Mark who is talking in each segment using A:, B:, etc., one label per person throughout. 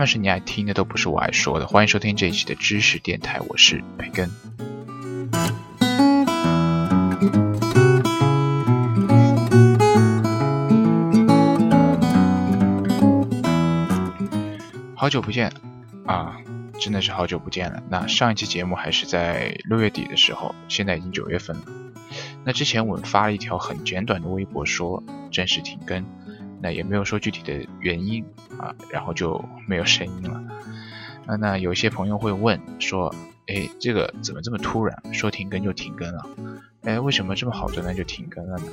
A: 凡是你爱听的，都不是我爱说的。欢迎收听这一期的知识电台，我是培根。好久不见啊，真的是好久不见了。那上一期节目还是在六月底的时候，现在已经九月份了。那之前我们发了一条很简短的微博，说正式停更。那也没有说具体的原因啊，然后就没有声音了。那那有些朋友会问说，哎，这个怎么这么突然，说停更就停更了？哎，为什么这么好的呢就停更了呢？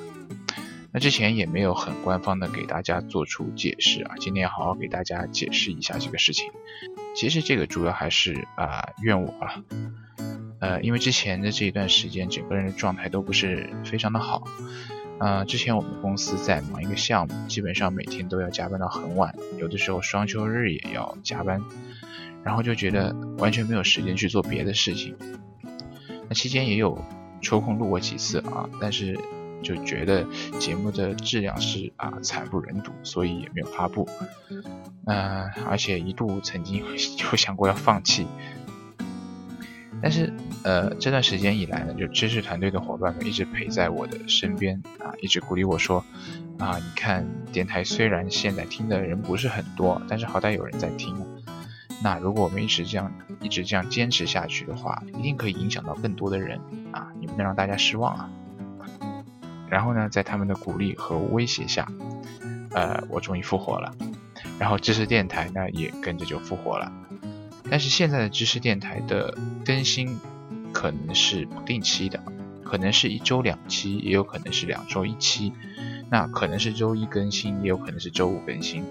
A: 那之前也没有很官方的给大家做出解释啊，今天好好给大家解释一下这个事情。其实这个主要还是啊怨我了，呃，因为之前的这一段时间，整个人的状态都不是非常的好。呃，之前我们公司在忙一个项目，基本上每天都要加班到很晚，有的时候双休日也要加班，然后就觉得完全没有时间去做别的事情。那期间也有抽空录过几次啊，但是就觉得节目的质量是啊惨不忍睹，所以也没有发布。嗯、而且一度曾经 有想过要放弃，但是，呃，这段时间以来呢，就知识团队的伙伴们一直陪在我的身边啊，一直鼓励我说，啊，你看电台虽然现在听的人不是很多，但是好歹有人在听。那如果我们一直这样一直这样坚持下去的话，一定可以影响到更多的人啊！你不能让大家失望啊！然后呢，在他们的鼓励和威胁下，呃，我终于复活了，然后知识电台呢也跟着就复活了。但是现在的知识电台的更新可能是不定期的，可能是一周两期，也有可能是两周一期，那可能是周一更新，也有可能是周五更新，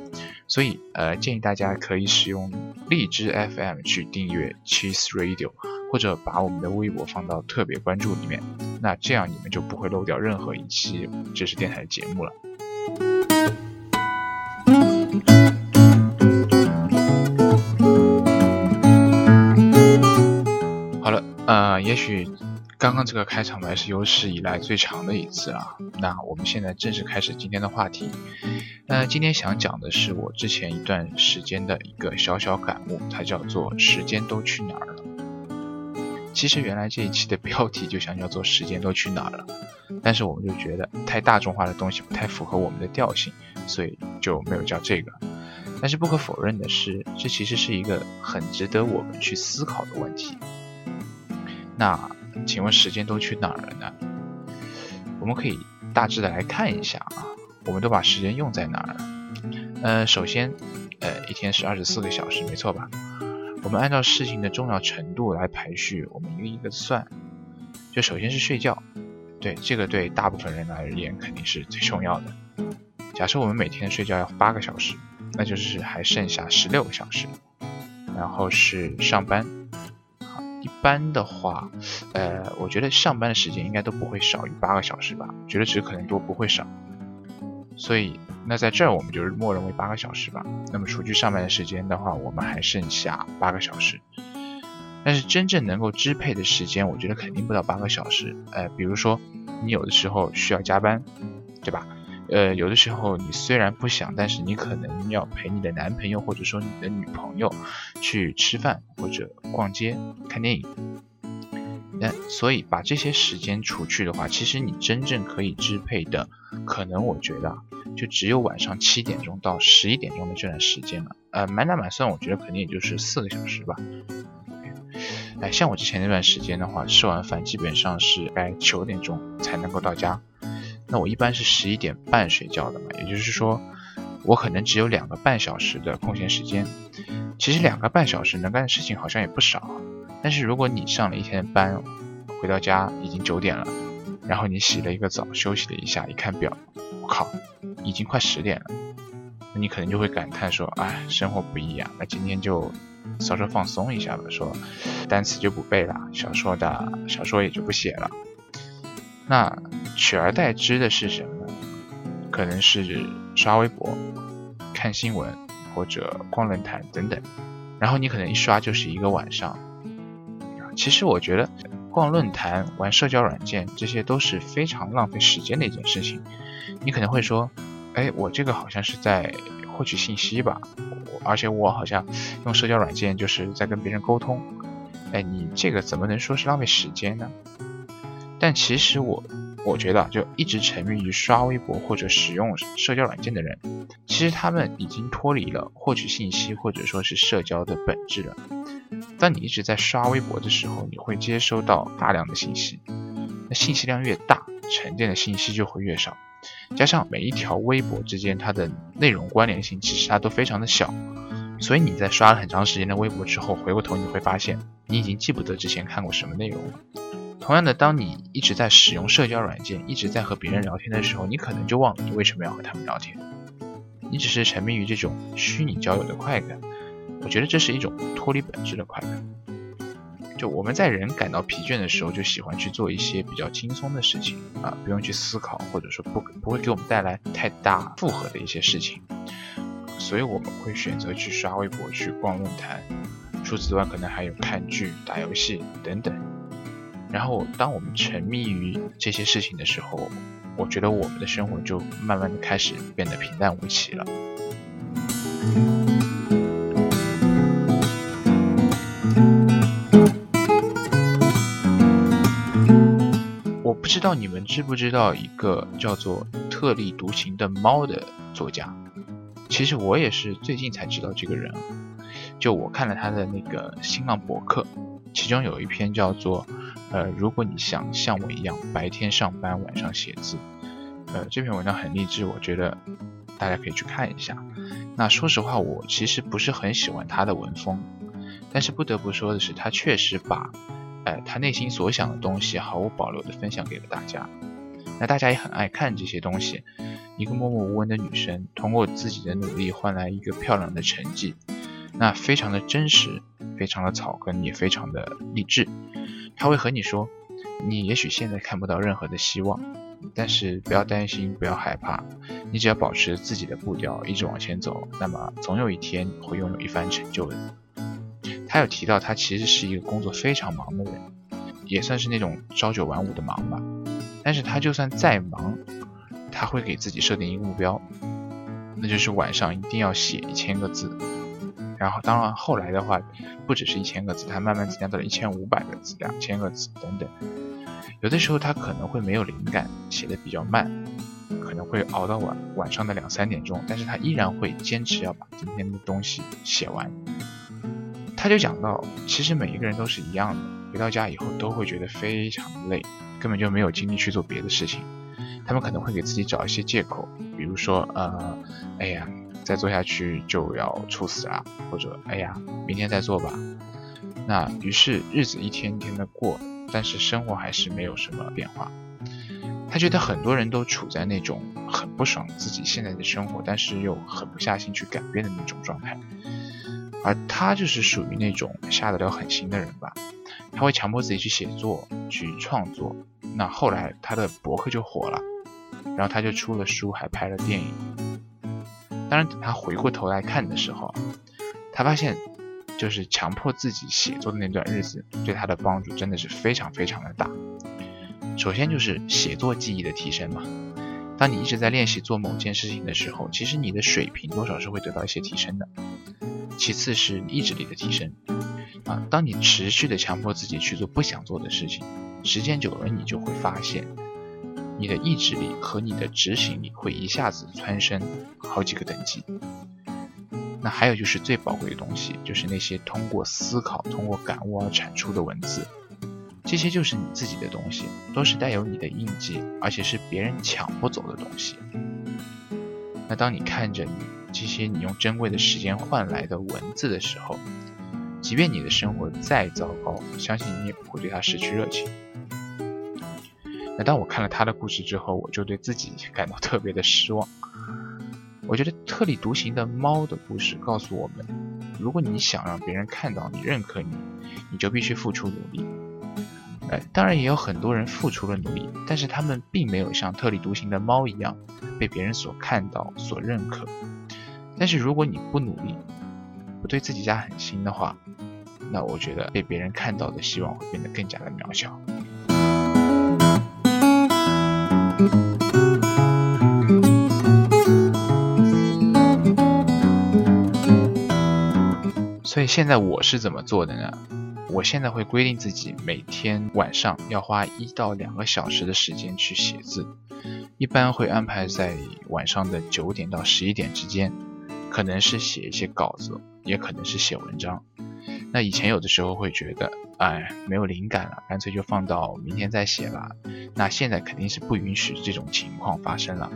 A: 所以呃建议大家可以使用荔枝 FM 去订阅 Cheese Radio，或者把我们的微博放到特别关注里面，那这样你们就不会漏掉任何一期知识电台的节目了。也许刚刚这个开场白是有史以来最长的一次啊。那我们现在正式开始今天的话题。那今天想讲的是我之前一段时间的一个小小感悟，它叫做“时间都去哪儿了”。其实原来这一期的标题就想叫做“时间都去哪儿了”，但是我们就觉得太大众化的东西不太符合我们的调性，所以就没有叫这个。但是不可否认的是，这其实是一个很值得我们去思考的问题。那请问时间都去哪儿了呢？我们可以大致的来看一下啊，我们都把时间用在哪儿了？呃，首先，呃，一天是二十四个小时，没错吧？我们按照事情的重要程度来排序，我们一个一个算。就首先是睡觉，对这个对大部分人而言肯定是最重要的。假设我们每天睡觉要八个小时，那就是还剩下十六个小时。然后是上班。一般的话，呃，我觉得上班的时间应该都不会少于八个小时吧，觉得只可能多不会少。所以，那在这儿我们就是默认为八个小时吧。那么除去上班的时间的话，我们还剩下八个小时。但是真正能够支配的时间，我觉得肯定不到八个小时。呃，比如说你有的时候需要加班，对吧？呃，有的时候你虽然不想，但是你可能要陪你的男朋友或者说你的女朋友去吃饭或者逛街、看电影。那所以把这些时间除去的话，其实你真正可以支配的，可能我觉得就只有晚上七点钟到十一点钟的这段时间了。呃，满打满算，我觉得肯定也就是四个小时吧。哎，像我之前那段时间的话，吃完饭基本上是该九点钟才能够到家。那我一般是十一点半睡觉的嘛，也就是说，我可能只有两个半小时的空闲时间。其实两个半小时能干的事情好像也不少，但是如果你上了一天班，回到家已经九点了，然后你洗了一个澡，休息了一下，一看表，我靠，已经快十点了，那你可能就会感叹说，哎，生活不易啊，那今天就稍稍放松一下吧，说单词就不背了，小说的小说也就不写了，那取而代之的是什么？可能是刷微博、看新闻或者逛论坛等等，然后你可能一刷就是一个晚上。其实我觉得。逛论坛、玩社交软件，这些都是非常浪费时间的一件事情。你可能会说，哎，我这个好像是在获取信息吧，而且我好像用社交软件就是在跟别人沟通。哎，你这个怎么能说是浪费时间呢？但其实我我觉得，就一直沉迷于刷微博或者使用社交软件的人，其实他们已经脱离了获取信息或者说是社交的本质了。当你一直在刷微博的时候，你会接收到大量的信息，那信息量越大，沉淀的信息就会越少。加上每一条微博之间它的内容关联性其实它都非常的小，所以你在刷了很长时间的微博之后，回过头你会发现你已经记不得之前看过什么内容了。同样的，当你一直在使用社交软件，一直在和别人聊天的时候，你可能就忘了你为什么要和他们聊天，你只是沉迷于这种虚拟交友的快感。我觉得这是一种脱离本质的快感。就我们在人感到疲倦的时候，就喜欢去做一些比较轻松的事情啊，不用去思考，或者说不不会给我们带来太大负荷的一些事情。所以我们会选择去刷微博、去逛论坛。除此之外，可能还有看剧、打游戏等等。然后，当我们沉迷于这些事情的时候，我觉得我们的生活就慢慢的开始变得平淡无奇了。我不知道你们知不知道一个叫做特立独行的猫的作家？其实我也是最近才知道这个人。就我看了他的那个新浪博客，其中有一篇叫做“呃，如果你想像我一样白天上班，晚上写字”。呃，这篇文章很励志，我觉得大家可以去看一下。那说实话，我其实不是很喜欢他的文风，但是不得不说的是，他确实把。哎，他内心所想的东西毫无保留地分享给了大家，那大家也很爱看这些东西。一个默默无闻的女生，通过自己的努力换来一个漂亮的成绩，那非常的真实，非常的草根，也非常的励志。他会和你说，你也许现在看不到任何的希望，但是不要担心，不要害怕，你只要保持自己的步调，一直往前走，那么总有一天会拥有一番成就的。他有提到，他其实是一个工作非常忙的人，也算是那种朝九晚五的忙吧。但是他就算再忙，他会给自己设定一个目标，那就是晚上一定要写一千个字。然后，当然后来的话，不只是一千个字，他慢慢增加到了一千五百个字、两千个字等等。有的时候他可能会没有灵感，写的比较慢，可能会熬到晚晚上的两三点钟，但是他依然会坚持要把今天的东西写完。他就讲到，其实每一个人都是一样的，回到家以后都会觉得非常累，根本就没有精力去做别的事情。他们可能会给自己找一些借口，比如说，呃，哎呀，再做下去就要猝死了，或者，哎呀，明天再做吧。那于是日子一天一天的过，但是生活还是没有什么变化。他觉得很多人都处在那种很不爽自己现在的生活，但是又狠不下心去改变的那种状态。而他就是属于那种下得了狠心的人吧，他会强迫自己去写作、去创作。那后来他的博客就火了，然后他就出了书，还拍了电影。当然，等他回过头来看的时候，他发现，就是强迫自己写作的那段日子，对他的帮助真的是非常非常的大。首先就是写作技艺的提升嘛，当你一直在练习做某件事情的时候，其实你的水平多少是会得到一些提升的。其次是意志力的提升，啊，当你持续的强迫自己去做不想做的事情，时间久了，你就会发现，你的意志力和你的执行力会一下子蹿升好几个等级。那还有就是最宝贵的东西，就是那些通过思考、通过感悟而产出的文字。这些就是你自己的东西，都是带有你的印记，而且是别人抢不走的东西。那当你看着你这些你用珍贵的时间换来的文字的时候，即便你的生活再糟糕，相信你也不会对它失去热情。那当我看了他的故事之后，我就对自己感到特别的失望。我觉得特立独行的猫的故事告诉我们，如果你想让别人看到你、认可你，你就必须付出努力。哎，当然也有很多人付出了努力，但是他们并没有像特立独行的猫一样被别人所看到、所认可。但是如果你不努力，不对自己家狠心的话，那我觉得被别人看到的希望会变得更加的渺小。所以现在我是怎么做的呢？我现在会规定自己每天晚上要花一到两个小时的时间去写字，一般会安排在晚上的九点到十一点之间，可能是写一些稿子，也可能是写文章。那以前有的时候会觉得，哎，没有灵感了，干脆就放到明天再写吧。那现在肯定是不允许这种情况发生了，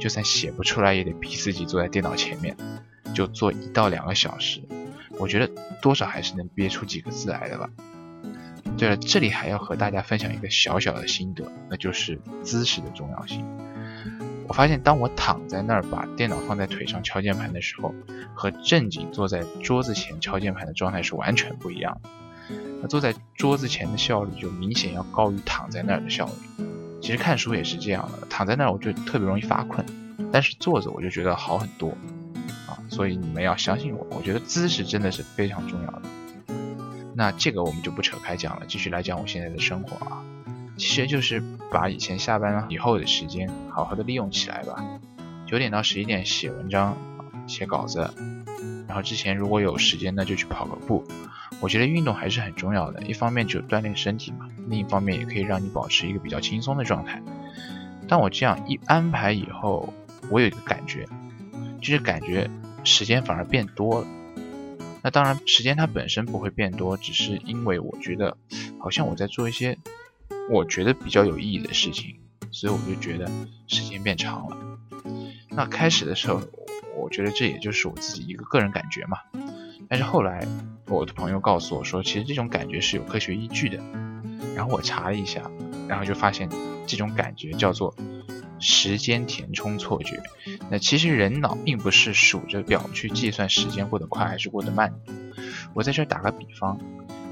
A: 就算写不出来，也得逼自己坐在电脑前面，就做一到两个小时。我觉得多少还是能憋出几个字来的吧。对了，这里还要和大家分享一个小小的心得，那就是姿势的重要性。我发现，当我躺在那儿把电脑放在腿上敲键盘的时候，和正经坐在桌子前敲键盘的状态是完全不一样的。那坐在桌子前的效率就明显要高于躺在那儿的效率。其实看书也是这样的，躺在那儿我就特别容易发困，但是坐着我就觉得好很多。所以你们要相信我，我觉得姿势真的是非常重要的。那这个我们就不扯开讲了，继续来讲我现在的生活啊，其实就是把以前下班以后的时间好好的利用起来吧。九点到十一点写文章、写稿子，然后之前如果有时间呢就去跑个步。我觉得运动还是很重要的，一方面就锻炼身体嘛，另一方面也可以让你保持一个比较轻松的状态。当我这样一安排以后，我有一个感觉，就是感觉。时间反而变多了，那当然时间它本身不会变多，只是因为我觉得好像我在做一些我觉得比较有意义的事情，所以我就觉得时间变长了。那开始的时候，我觉得这也就是我自己一个个人感觉嘛。但是后来我的朋友告诉我说，其实这种感觉是有科学依据的。然后我查了一下，然后就发现这种感觉叫做。时间填充错觉，那其实人脑并不是数着表去计算时间过得快还是过得慢。我在这打个比方，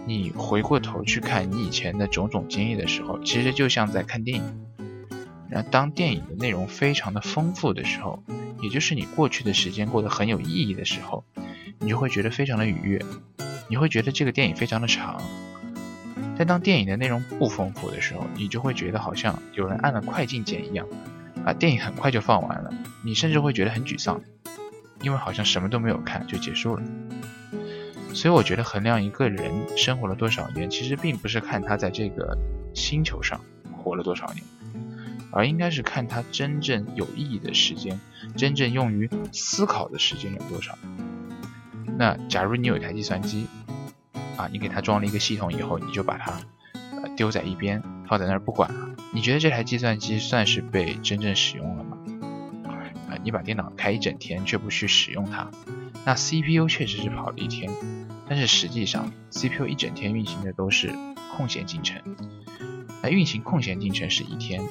A: 你回过头去看你以前的种种经历的时候，其实就像在看电影。那当电影的内容非常的丰富的时候，也就是你过去的时间过得很有意义的时候，你就会觉得非常的愉悦，你会觉得这个电影非常的长。但当电影的内容不丰富的时候，你就会觉得好像有人按了快进键一样。啊，电影很快就放完了，你甚至会觉得很沮丧，因为好像什么都没有看就结束了。所以我觉得衡量一个人生活了多少年，其实并不是看他在这个星球上活了多少年，而应该是看他真正有意义的时间，真正用于思考的时间有多少。那假如你有一台计算机，啊，你给它装了一个系统以后，你就把它丢在一边，放在那儿不管了。你觉得这台计算机算是被真正使用了吗？啊，你把电脑开一整天却不去使用它，那 CPU 确实是跑了一天，但是实际上 CPU 一整天运行的都是空闲进程，那运行空闲进程是一天，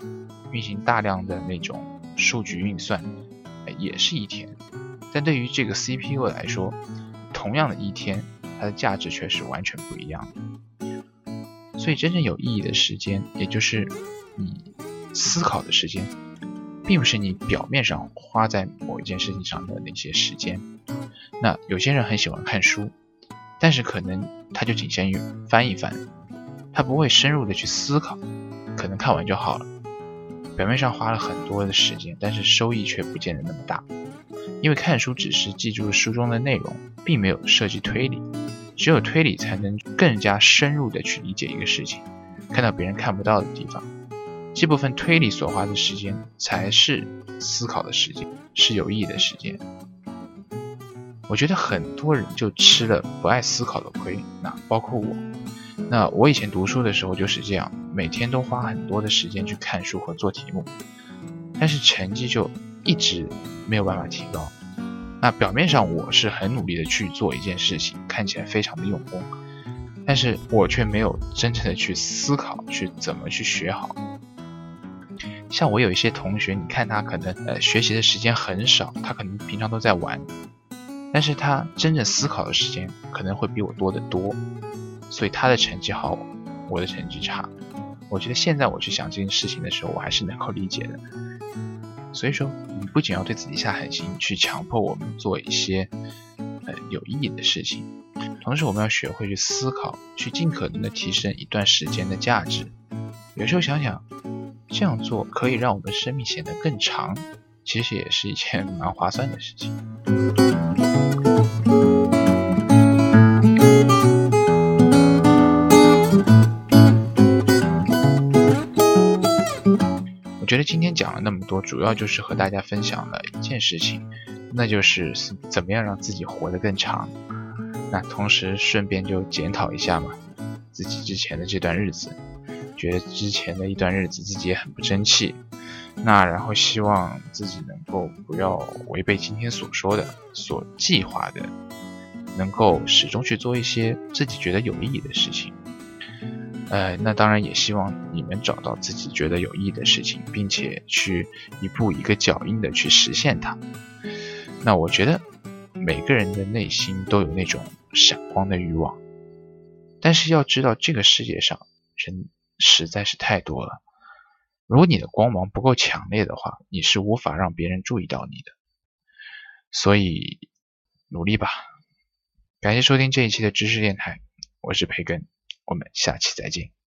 A: 运行大量的那种数据运算，也是一天，但对于这个 CPU 来说，同样的一天，它的价值却是完全不一样的。所以真正有意义的时间，也就是你思考的时间，并不是你表面上花在某一件事情上的那些时间。那有些人很喜欢看书，但是可能他就仅限于翻一翻，他不会深入的去思考，可能看完就好了。表面上花了很多的时间，但是收益却不见得那么大，因为看书只是记住书中的内容，并没有涉及推理。只有推理才能更加深入的去理解一个事情，看到别人看不到的地方。这部分推理所花的时间，才是思考的时间，是有意义的时间。我觉得很多人就吃了不爱思考的亏，那包括我。那我以前读书的时候就是这样，每天都花很多的时间去看书和做题目，但是成绩就一直没有办法提高。那表面上我是很努力的去做一件事情，看起来非常的用功，但是我却没有真正的去思考，去怎么去学好。像我有一些同学，你看他可能呃学习的时间很少，他可能平常都在玩，但是他真正思考的时间可能会比我多得多，所以他的成绩好，我的成绩差。我觉得现在我去想这件事情的时候，我还是能够理解的。所以说，你不仅要对自己下狠心，去强迫我们做一些呃有意义的事情，同时我们要学会去思考，去尽可能的提升一段时间的价值。有时候想想。这样做可以让我们生命显得更长，其实也是一件 蛮划算的事情。我觉得今天讲了那么多，主要就是和大家分享了一件事情，那就是怎么样让自己活得更长。那同时顺便就检讨一下嘛，自己之前的这段日子。觉得之前的一段日子自己也很不争气，那然后希望自己能够不要违背今天所说的、所计划的，能够始终去做一些自己觉得有意义的事情。呃，那当然也希望你们找到自己觉得有意义的事情，并且去一步一个脚印的去实现它。那我觉得每个人的内心都有那种闪光的欲望，但是要知道这个世界上人。实在是太多了。如果你的光芒不够强烈的话，你是无法让别人注意到你的。所以努力吧！感谢收听这一期的知识电台，我是培根，我们下期再见。